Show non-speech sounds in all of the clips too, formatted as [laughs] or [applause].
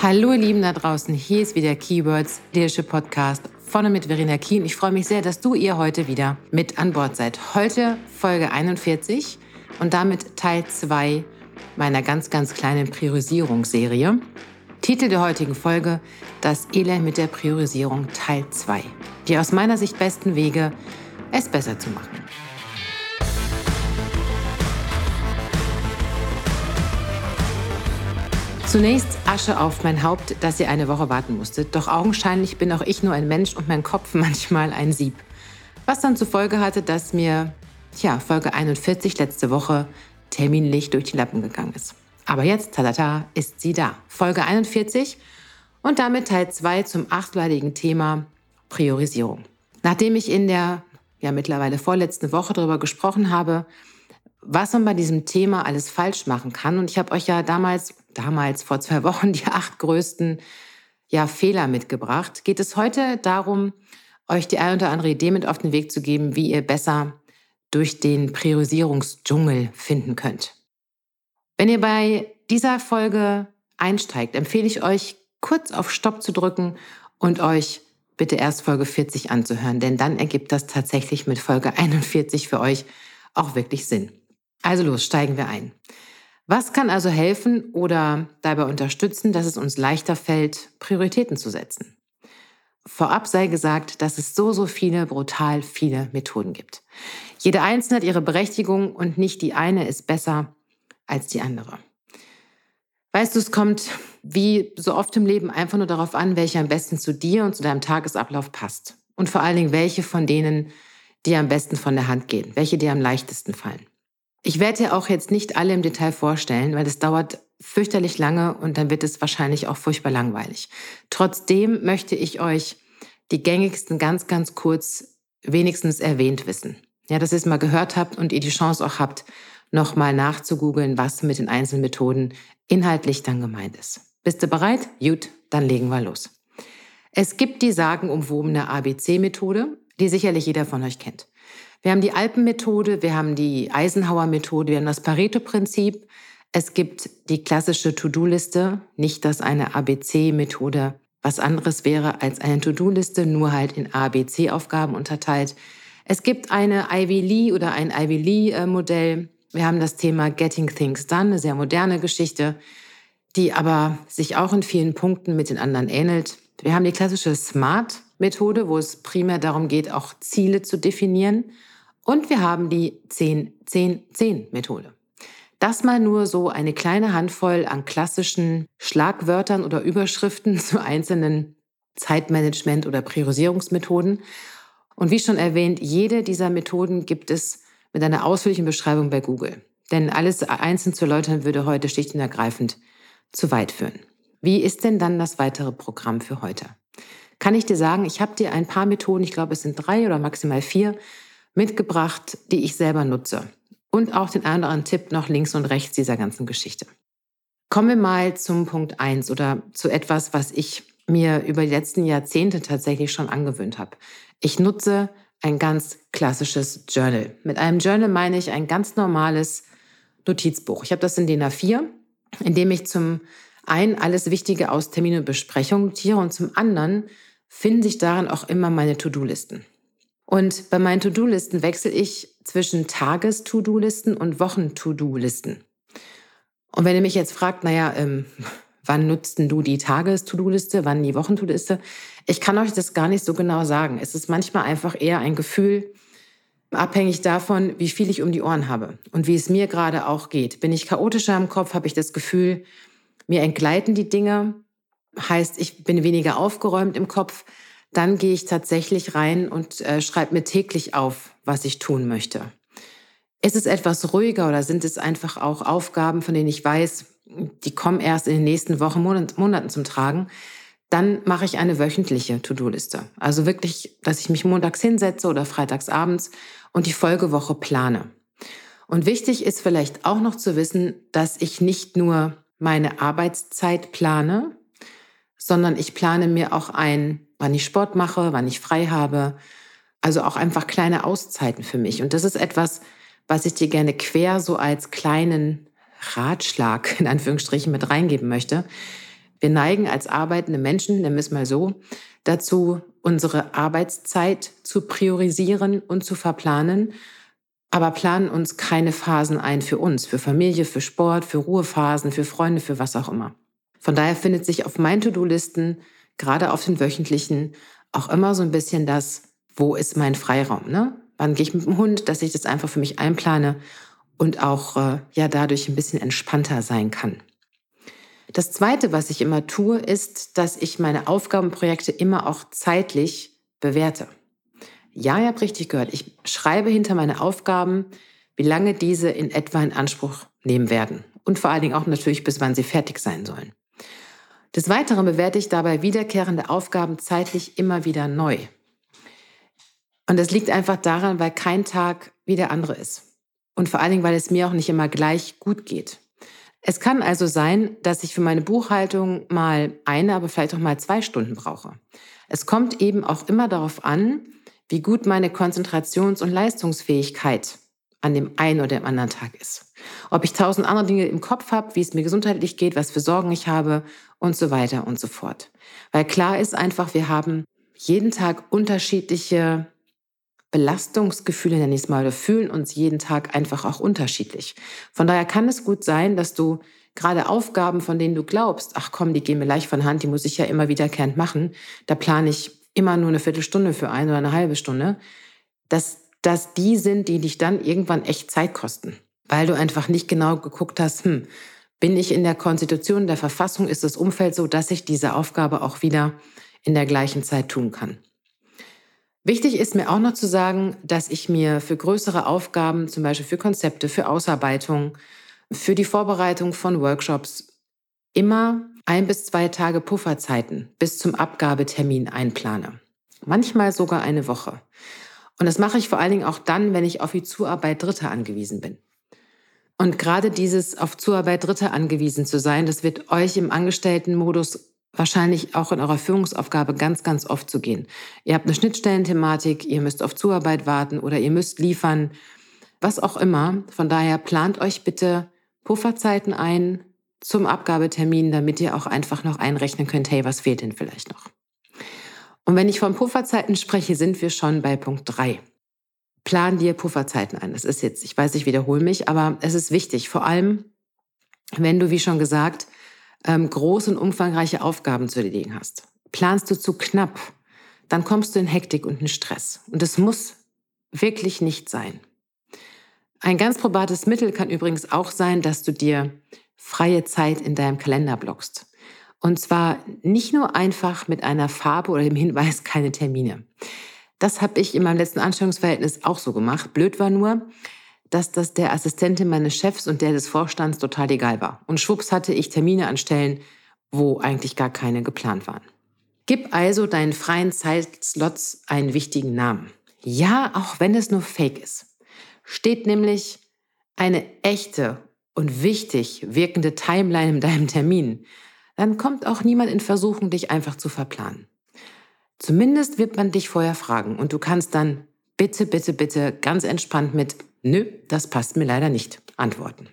Hallo ihr Lieben da draußen, hier ist wieder Keywords Leadership Podcast von und mit Verena Kien. Ich freue mich sehr, dass du ihr heute wieder mit an Bord seid. Heute Folge 41 und damit Teil 2 meiner ganz, ganz kleinen Priorisierungsserie. Titel der heutigen Folge Das Elend mit der Priorisierung Teil 2. Die aus meiner Sicht besten Wege, es besser zu machen. Zunächst Asche auf mein Haupt, dass ihr eine Woche warten musstet. Doch augenscheinlich bin auch ich nur ein Mensch und mein Kopf [laughs] manchmal ein Sieb. Was dann zur Folge hatte, dass mir, tja, Folge 41 letzte Woche terminlich durch die Lappen gegangen ist. Aber jetzt, tadata, ist sie da. Folge 41 und damit Teil 2 zum achtleidigen Thema Priorisierung. Nachdem ich in der ja mittlerweile vorletzten Woche darüber gesprochen habe, was man bei diesem Thema alles falsch machen kann. Und ich habe euch ja damals, damals vor zwei [laughs] Wochen, die acht größten ja, Fehler mitgebracht. Geht es heute darum, euch die ein oder andere Idee mit auf den Weg zu geben, wie ihr besser durch den Priorisierungsdschungel finden könnt. Wenn ihr bei dieser Folge einsteigt, empfehle ich euch, kurz auf Stopp zu drücken und euch bitte erst Folge 40 anzuhören, denn dann ergibt das tatsächlich mit Folge 41 für euch auch wirklich Sinn. Also los, steigen wir ein. Was kann also helfen oder dabei unterstützen, dass es uns leichter fällt, Prioritäten zu setzen? Vorab sei gesagt, dass es so, so viele, brutal viele Methoden gibt. Jede einzelne hat ihre Berechtigung und nicht die eine ist besser als die andere. Weißt du, es kommt wie so oft im Leben einfach nur darauf an, welche am besten zu dir und zu deinem Tagesablauf passt. Und vor allen Dingen, welche von denen dir am besten von der Hand gehen, welche dir am leichtesten fallen. Ich werde dir auch jetzt nicht alle im Detail vorstellen, weil das dauert fürchterlich lange und dann wird es wahrscheinlich auch furchtbar langweilig. Trotzdem möchte ich euch die gängigsten ganz, ganz kurz wenigstens erwähnt wissen. Ja, dass ihr es mal gehört habt und ihr die Chance auch habt, nochmal nachzugoogeln, was mit den einzelnen Methoden inhaltlich dann gemeint ist. Bist du bereit? Gut, dann legen wir los. Es gibt die sagenumwobene ABC-Methode, die sicherlich jeder von euch kennt. Wir haben die Alpenmethode, wir haben die Eisenhower-Methode, wir haben das Pareto-Prinzip. Es gibt die klassische To-Do-Liste, nicht dass eine ABC-Methode was anderes wäre als eine To-Do-Liste, nur halt in ABC-Aufgaben unterteilt. Es gibt eine Ivy Lee oder ein Ivy Lee-Modell. Wir haben das Thema Getting Things Done, eine sehr moderne Geschichte, die aber sich auch in vielen Punkten mit den anderen ähnelt. Wir haben die klassische Smart-Methode, wo es primär darum geht, auch Ziele zu definieren. Und wir haben die 10-10-10-Methode. Das mal nur so eine kleine Handvoll an klassischen Schlagwörtern oder Überschriften [laughs] zu einzelnen Zeitmanagement- oder Priorisierungsmethoden. Und wie schon erwähnt, jede dieser Methoden gibt es mit einer ausführlichen Beschreibung bei Google. Denn alles einzeln zu erläutern würde heute schlicht und ergreifend zu weit führen. Wie ist denn dann das weitere Programm für heute? Kann ich dir sagen, ich habe dir ein paar Methoden, ich glaube es sind drei oder maximal vier, mitgebracht, die ich selber nutze. Und auch den anderen Tipp noch links und rechts dieser ganzen Geschichte. Kommen wir mal zum Punkt eins oder zu etwas, was ich mir über die letzten Jahrzehnte tatsächlich schon angewöhnt habe. Ich nutze ein ganz klassisches Journal. Mit einem Journal meine ich ein ganz normales Notizbuch. Ich habe das in DIN A4, in dem ich zum einen alles Wichtige aus Termine und Besprechungen notiere und zum anderen finden sich darin auch immer meine To-Do-Listen. Und bei meinen To-Do-Listen wechsle ich zwischen Tages-To-Do-Listen und Wochen-To-Do-Listen. Und wenn ihr mich jetzt fragt, naja, ähm, [laughs] wann nutzt du die Tages-To-Do-Liste, wann die Wochen-To-Do-Liste, ich kann euch das gar nicht so genau sagen. Es ist manchmal einfach eher ein Gefühl, abhängig davon, wie viel ich um die Ohren habe und wie es mir gerade auch geht. Bin ich chaotischer im Kopf, habe ich das Gefühl, mir entgleiten die Dinge, heißt, ich bin weniger aufgeräumt im Kopf, dann gehe ich tatsächlich rein und äh, schreibe mir täglich auf, was ich tun möchte. Ist es etwas ruhiger oder sind es einfach auch Aufgaben, von denen ich weiß, die kommen erst in den nächsten Wochen, Monaten zum Tragen? Dann mache ich eine wöchentliche To-Do-Liste. Also wirklich, dass ich mich montags hinsetze oder freitags abends und die Folgewoche plane. Und wichtig ist vielleicht auch noch zu wissen, dass ich nicht nur meine Arbeitszeit plane, sondern ich plane mir auch ein, wann ich Sport mache, wann ich frei habe. Also auch einfach kleine Auszeiten für mich. Und das ist etwas, was ich dir gerne quer so als kleinen Ratschlag in Anführungsstrichen mit reingeben möchte. Wir neigen als arbeitende Menschen, nennen wir es mal so, dazu, unsere Arbeitszeit zu priorisieren und zu verplanen, aber planen uns keine Phasen ein für uns, für Familie, für Sport, für Ruhephasen, für Freunde, für was auch immer. Von daher findet sich auf meinen To-Do-Listen, gerade auf den wöchentlichen, auch immer so ein bisschen das, wo ist mein Freiraum? Ne? Wann gehe ich mit dem Hund, dass ich das einfach für mich einplane und auch äh, ja dadurch ein bisschen entspannter sein kann. Das Zweite, was ich immer tue, ist, dass ich meine Aufgabenprojekte immer auch zeitlich bewerte. Ja, ihr habt richtig gehört. Ich schreibe hinter meine Aufgaben, wie lange diese in etwa in Anspruch nehmen werden. Und vor allen Dingen auch natürlich, bis wann sie fertig sein sollen. Des Weiteren bewerte ich dabei wiederkehrende Aufgaben zeitlich immer wieder neu. Und das liegt einfach daran, weil kein Tag wie der andere ist. Und vor allen Dingen, weil es mir auch nicht immer gleich gut geht. Es kann also sein, dass ich für meine Buchhaltung mal eine, aber vielleicht auch mal zwei Stunden brauche. Es kommt eben auch immer darauf an, wie gut meine Konzentrations- und Leistungsfähigkeit an dem einen oder dem anderen Tag ist. Ob ich tausend andere Dinge im Kopf habe, wie es mir gesundheitlich geht, was für Sorgen ich habe und so weiter und so fort. Weil klar ist einfach, wir haben jeden Tag unterschiedliche Belastungsgefühle, nenne ich es mal, oder fühlen uns jeden Tag einfach auch unterschiedlich. Von daher kann es gut sein, dass du gerade Aufgaben, von denen du glaubst, ach komm, die gehen mir leicht von Hand, die muss ich ja immer wiederkehrend machen, da plane ich immer nur eine Viertelstunde für eine oder eine halbe Stunde, dass das die sind, die dich dann irgendwann echt Zeit kosten, weil du einfach nicht genau geguckt hast, hm, bin ich in der Konstitution der Verfassung, ist das Umfeld so, dass ich diese Aufgabe auch wieder in der gleichen Zeit tun kann. Wichtig ist mir auch noch zu sagen, dass ich mir für größere Aufgaben, zum Beispiel für Konzepte, für Ausarbeitung, für die Vorbereitung von Workshops, immer ein bis zwei Tage Pufferzeiten bis zum Abgabetermin einplane. Manchmal sogar eine Woche. Und das mache ich vor allen Dingen auch dann, wenn ich auf die Zuarbeit Dritter angewiesen bin. Und gerade dieses auf Zuarbeit Dritter angewiesen zu sein, das wird euch im Angestelltenmodus wahrscheinlich auch in eurer Führungsaufgabe ganz, ganz oft zu gehen. Ihr habt eine Schnittstellenthematik, ihr müsst auf Zuarbeit warten oder ihr müsst liefern, was auch immer. Von daher plant euch bitte Pufferzeiten ein zum Abgabetermin, damit ihr auch einfach noch einrechnen könnt, hey, was fehlt denn vielleicht noch? Und wenn ich von Pufferzeiten spreche, sind wir schon bei Punkt drei. Plan dir Pufferzeiten ein. Das ist jetzt, ich weiß, ich wiederhole mich, aber es ist wichtig. Vor allem, wenn du, wie schon gesagt, ähm, große und umfangreiche Aufgaben zu erledigen hast. Planst du zu knapp, dann kommst du in Hektik und in Stress. Und es muss wirklich nicht sein. Ein ganz probates Mittel kann übrigens auch sein, dass du dir freie Zeit in deinem Kalender blockst. Und zwar nicht nur einfach mit einer Farbe oder dem Hinweis keine Termine. Das habe ich in meinem letzten Anstellungsverhältnis auch so gemacht. Blöd war nur, dass das der Assistentin meines Chefs und der des Vorstands total egal war. Und schwupps hatte ich Termine an Stellen, wo eigentlich gar keine geplant waren. Gib also deinen freien Zeitslots einen wichtigen Namen. Ja, auch wenn es nur fake ist. Steht nämlich eine echte und wichtig wirkende Timeline in deinem Termin, dann kommt auch niemand in Versuchung, dich einfach zu verplanen. Zumindest wird man dich vorher fragen und du kannst dann bitte, bitte, bitte ganz entspannt mit Nö, das passt mir leider nicht. Antworten.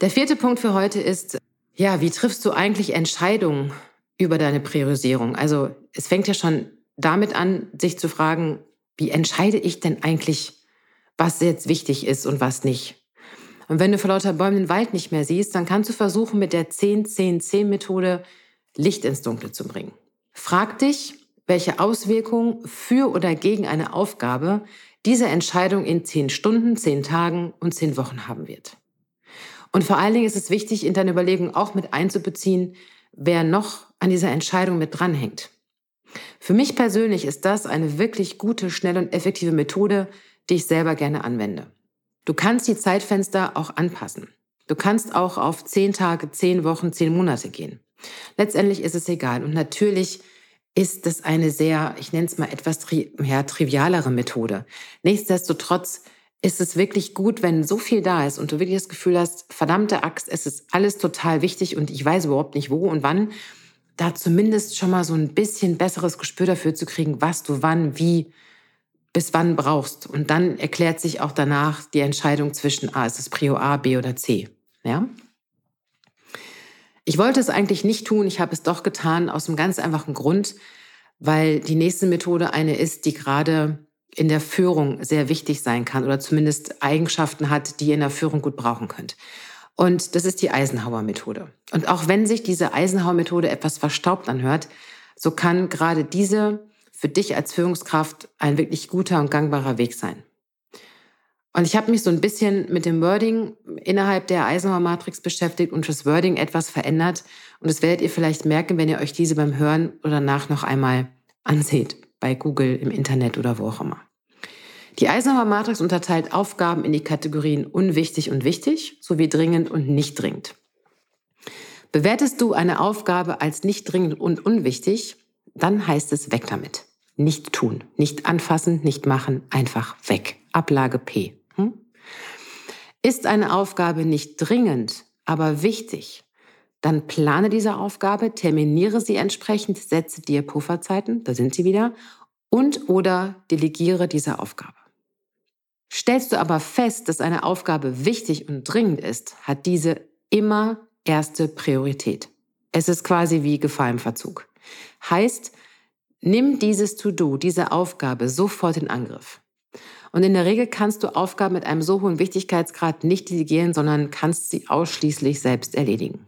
Der vierte Punkt für heute ist, ja, wie triffst du eigentlich Entscheidungen über deine Priorisierung? Also es fängt ja schon damit an, sich zu fragen, wie entscheide ich denn eigentlich, was jetzt wichtig ist und was nicht? Und wenn du vor lauter Bäumen den Wald nicht mehr siehst, dann kannst du versuchen, mit der 10-10-10-Methode Licht ins Dunkle zu bringen. Frag dich, welche Auswirkungen für oder gegen eine Aufgabe diese Entscheidung in zehn Stunden, zehn Tagen und zehn Wochen haben wird. Und vor allen Dingen ist es wichtig, in deine Überlegung auch mit einzubeziehen, wer noch an dieser Entscheidung mit dranhängt. Für mich persönlich ist das eine wirklich gute, schnelle und effektive Methode, die ich selber gerne anwende. Du kannst die Zeitfenster auch anpassen. Du kannst auch auf zehn Tage, zehn Wochen, zehn Monate gehen. Letztendlich ist es egal. Und natürlich ist es eine sehr, ich nenne es mal etwas tri ja, trivialere Methode. Nichtsdestotrotz ist es wirklich gut, wenn so viel da ist und du wirklich das Gefühl hast, verdammte Axt, es ist alles total wichtig und ich weiß überhaupt nicht wo und wann, da zumindest schon mal so ein bisschen besseres Gespür dafür zu kriegen, was du wann, wie, bis wann brauchst. Und dann erklärt sich auch danach die Entscheidung zwischen, A, ist es Prio A, B oder C. Ja? Ich wollte es eigentlich nicht tun, ich habe es doch getan aus einem ganz einfachen Grund, weil die nächste Methode eine ist, die gerade in der Führung sehr wichtig sein kann oder zumindest Eigenschaften hat, die ihr in der Führung gut brauchen könnt. Und das ist die Eisenhower-Methode. Und auch wenn sich diese Eisenhower-Methode etwas verstaubt anhört, so kann gerade diese für dich als Führungskraft ein wirklich guter und gangbarer Weg sein. Und ich habe mich so ein bisschen mit dem Wording innerhalb der Eisenhower Matrix beschäftigt und das Wording etwas verändert. Und das werdet ihr vielleicht merken, wenn ihr euch diese beim Hören oder nach noch einmal anseht, bei Google, im Internet oder wo auch immer. Die Eisenhower Matrix unterteilt Aufgaben in die Kategorien unwichtig und wichtig sowie dringend und nicht dringend. Bewertest du eine Aufgabe als nicht dringend und unwichtig, dann heißt es weg damit. Nicht tun, nicht anfassen, nicht machen, einfach weg. Ablage P. Hm? Ist eine Aufgabe nicht dringend, aber wichtig, dann plane diese Aufgabe, terminiere sie entsprechend, setze dir Pufferzeiten, da sind sie wieder, und oder delegiere diese Aufgabe. Stellst du aber fest, dass eine Aufgabe wichtig und dringend ist, hat diese immer erste Priorität. Es ist quasi wie Gefahr im Verzug. Heißt, nimm dieses To-Do, diese Aufgabe sofort in Angriff. Und in der Regel kannst du Aufgaben mit einem so hohen Wichtigkeitsgrad nicht delegieren, sondern kannst sie ausschließlich selbst erledigen.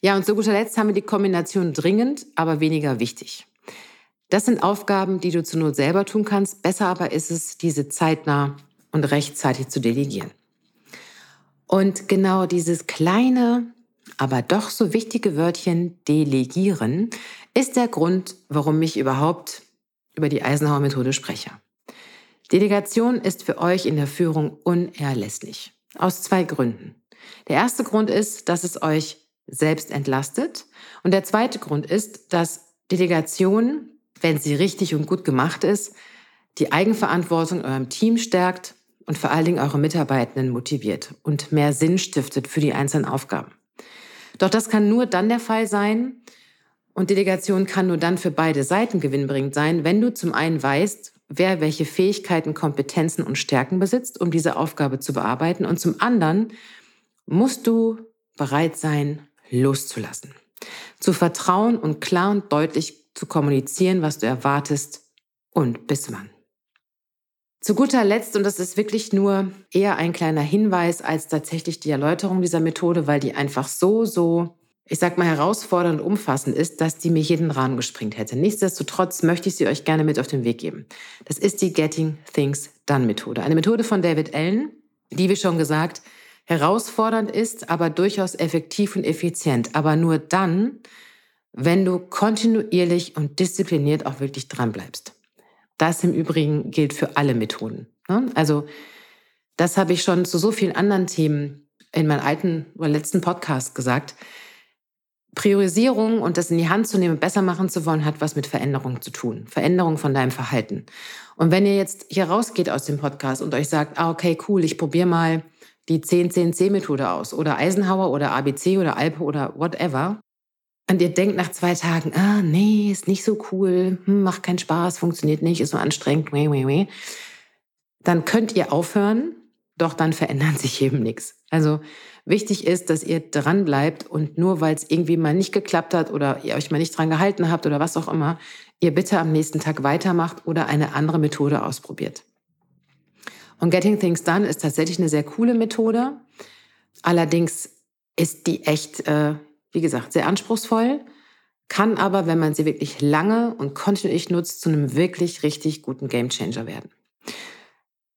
Ja, und zu guter Letzt haben wir die Kombination dringend, aber weniger wichtig. Das sind Aufgaben, die du zur Not selber tun kannst. Besser aber ist es, diese zeitnah und rechtzeitig zu delegieren. Und genau dieses kleine, aber doch so wichtige Wörtchen delegieren ist der Grund, warum ich überhaupt über die Eisenhower Methode spreche. Delegation ist für euch in der Führung unerlässlich. Aus zwei Gründen. Der erste Grund ist, dass es euch selbst entlastet. Und der zweite Grund ist, dass Delegation, wenn sie richtig und gut gemacht ist, die Eigenverantwortung eurem Team stärkt und vor allen Dingen eure Mitarbeitenden motiviert und mehr Sinn stiftet für die einzelnen Aufgaben. Doch das kann nur dann der Fall sein und Delegation kann nur dann für beide Seiten gewinnbringend sein, wenn du zum einen weißt, wer welche Fähigkeiten, Kompetenzen und Stärken besitzt, um diese Aufgabe zu bearbeiten. Und zum anderen musst du bereit sein, loszulassen, zu vertrauen und klar und deutlich zu kommunizieren, was du erwartest und bis wann. Zu guter Letzt, und das ist wirklich nur eher ein kleiner Hinweis als tatsächlich die Erläuterung dieser Methode, weil die einfach so, so, ich sag mal, herausfordernd umfassend ist, dass die mir jeden Rahmen gesprengt hätte. Nichtsdestotrotz möchte ich sie euch gerne mit auf den Weg geben. Das ist die Getting Things Done Methode. Eine Methode von David Allen, die, wie schon gesagt, herausfordernd ist, aber durchaus effektiv und effizient. Aber nur dann, wenn du kontinuierlich und diszipliniert auch wirklich dran bleibst. Das im Übrigen gilt für alle Methoden. Ne? Also das habe ich schon zu so vielen anderen Themen in meinem alten oder letzten Podcast gesagt. Priorisierung und das in die Hand zu nehmen, besser machen zu wollen, hat was mit Veränderung zu tun. Veränderung von deinem Verhalten. Und wenn ihr jetzt hier rausgeht aus dem Podcast und euch sagt, ah, okay, cool, ich probiere mal die 10-10-10-Methode aus oder Eisenhower oder ABC oder Alpe oder whatever, und ihr denkt nach zwei Tagen, ah, nee, ist nicht so cool, hm, macht keinen Spaß, funktioniert nicht, ist so anstrengend, weh, weh, weh, dann könnt ihr aufhören, doch dann verändert [laughs] sich eben nichts. Also wichtig ist, dass ihr dran bleibt und nur weil es irgendwie mal nicht geklappt hat oder ihr euch mal nicht dran gehalten habt oder was auch immer, ihr bitte am nächsten Tag weitermacht oder eine andere Methode ausprobiert. Und Getting Things Done ist tatsächlich eine sehr coole Methode. Allerdings ist die echt äh, wie gesagt, sehr anspruchsvoll, kann aber, wenn man sie wirklich lange und kontinuierlich nutzt, zu einem wirklich richtig guten Gamechanger werden.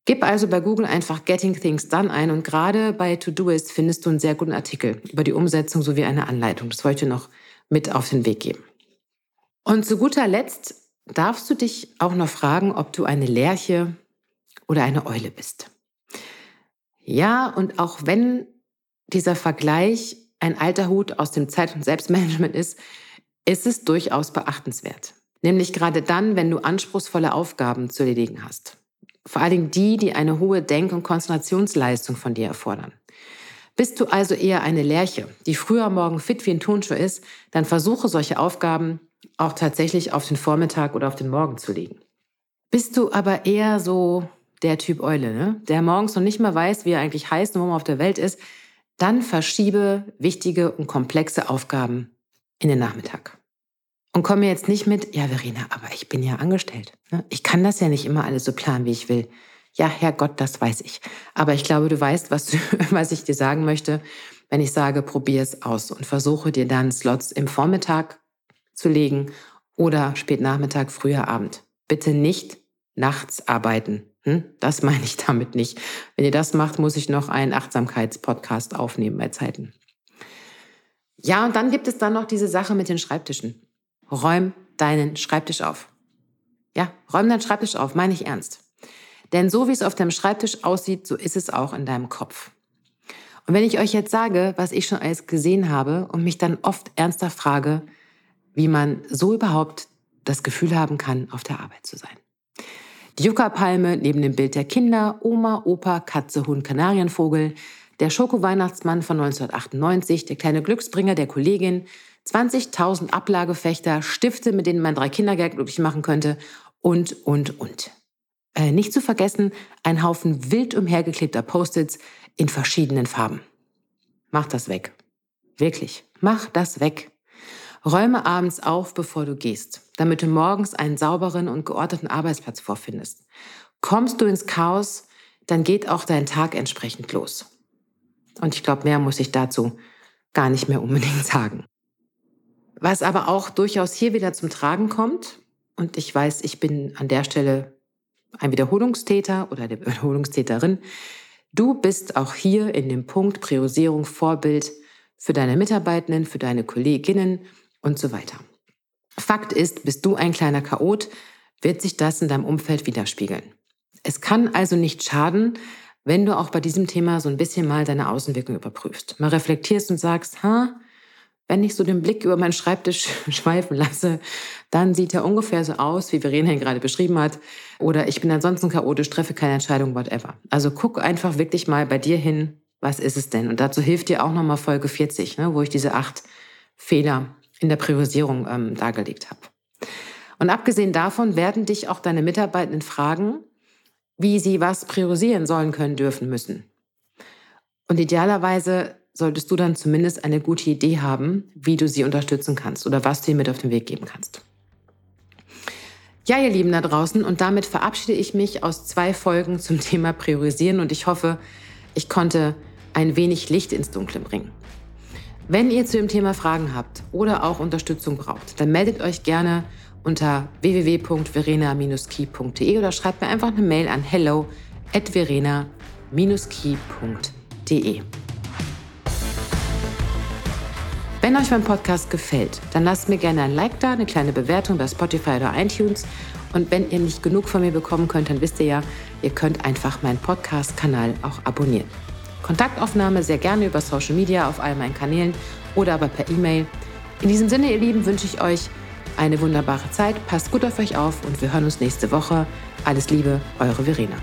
Gib also bei Google einfach Getting Things Done ein und gerade bei Todoist findest du einen sehr guten Artikel über die Umsetzung sowie eine Anleitung. Das wollte ich noch mit auf den Weg geben. Und zu guter Letzt darfst du dich auch noch fragen, ob du eine Lerche oder eine Eule bist. Ja, und auch wenn dieser Vergleich ein alter Hut aus dem Zeit- und Selbstmanagement ist, ist es durchaus beachtenswert. Nämlich gerade dann, wenn du anspruchsvolle Aufgaben zu erledigen hast. Vor allen Dingen die, die eine hohe Denk- und Konzentrationsleistung von dir erfordern. Bist du also eher eine Lerche, die früher morgen fit wie ein Tonschuh ist, dann versuche solche Aufgaben auch tatsächlich auf den Vormittag oder auf den Morgen zu legen. Bist du aber eher so der Typ Eule, ne? der morgens noch nicht mal weiß, wie er eigentlich heißt und wo man auf der Welt ist, Dann verschiebe wichtige und komplexe Aufgaben in den Nachmittag. Und komme jetzt nicht mit, ja Verena, aber ich bin ja angestellt. Ne? Ich kann das ja nicht immer alles so planen, wie ich will. Ja, Herrgott, das weiß ich. Aber ich glaube, du weißt, was, [laughs] was ich dir sagen möchte, wenn ich sage, probier es aus und versuche dir dann Slots im Vormittag zu legen oder spät Nachmittag, früher Abend. Bitte nicht nachts arbeiten. Hm? Das [laughs] meine ich damit nicht. Wenn ihr das macht, muss ich noch einen Achtsamkeitspodcast aufnehmen bei Zeiten. Ja, und dann gibt es dann noch diese Sache mit den Schreibtischen. Räum deinen Schreibtisch auf. Ja, räum deinen Schreibtisch auf, meine ich ernst. Denn so wie es auf deinem Schreibtisch aussieht, so ist es auch in deinem Kopf. Und wenn ich euch jetzt sage, was ich schon alles gesehen habe und mich dann oft ernster frage, wie man so überhaupt das Gefühl haben kann, auf der Arbeit zu sein. Die Juckerpalme neben dem Bild der Kinder, Oma, Opa, Katze, Hund, Kanarienvogel, der Schoko-Weihnachtsmann von 1998, der kleine Glücksbringer der Kollegin, 20.000 Ablagefechter, Stifte, mit denen man drei Kindergeld glücklich machen könnte und, und, und. Äh, nicht zu vergessen, ein Haufen wild umhergeklebter Post-its in verschiedenen Farben. Mach das weg. Wirklich, mach das weg. Räume abends auf, bevor du gehst, damit du morgens einen sauberen und geordneten Arbeitsplatz vorfindest. Kommst du ins Chaos, dann geht auch dein Tag entsprechend los. Und ich glaube, mehr muss ich dazu gar nicht mehr unbedingt sagen. Was aber auch durchaus hier wieder zum Tragen kommt, und ich weiß, ich bin an der Stelle ein Wiederholungstäter oder der Wiederholungstäterin, du bist auch hier in dem Punkt Priorisierung Vorbild für deine Mitarbeitenden, für deine Kolleginnen und so weiter. Fakt ist, bist du ein kleiner Chaot, wird sich das in deinem Umfeld widerspiegeln. Es kann also nicht schaden, wenn du auch bei diesem Thema so ein bisschen mal deine Außenwirkung überprüfst. Mal reflektierst und sagst, ha, wenn ich so den Blick über meinen Schreibtisch [laughs] schweifen lasse, dann sieht er ungefähr so aus, wie Verena ihn gerade beschrieben hat. Oder ich bin ansonsten chaotisch, treffe keine Entscheidung, whatever. Also guck einfach wirklich mal bei dir hin, was ist es denn? Und dazu hilft dir auch nochmal Folge 40, ne, wo ich diese acht Fehler in der Priorisierung ähm, dargelegt habe. Und abgesehen davon werden dich auch deine Mitarbeitenden fragen, wie sie was priorisieren sollen können, dürfen, müssen. Und idealerweise solltest du dann zumindest eine gute Idee haben, wie du sie unterstützen kannst oder was du ihr mit auf den Weg geben kannst. Ja, ihr Lieben da draußen, und damit verabschiede ich mich aus zwei Folgen zum Thema Priorisieren und ich hoffe, ich konnte ein wenig Licht ins Dunkle bringen. Wenn ihr zu dem Thema Fragen habt oder auch Unterstützung braucht, dann meldet euch gerne unter www.verena-key.de oder schreibt mir einfach eine Mail an hello at verena-key.de. Wenn euch mein Podcast gefällt, dann lasst mir gerne ein Like da, eine kleine Bewertung bei Spotify oder iTunes. Und wenn ihr nicht genug von mir bekommen könnt, dann wisst ihr ja, ihr könnt einfach meinen Podcast-Kanal auch abonnieren. Kontaktaufnahme sehr gerne über Social Media auf all meinen Kanälen oder aber per E-Mail. In diesem Sinne, ihr Lieben, wünsche ich euch eine wunderbare Zeit. Passt gut auf euch auf und wir hören uns nächste Woche. Alles Liebe, eure Verena.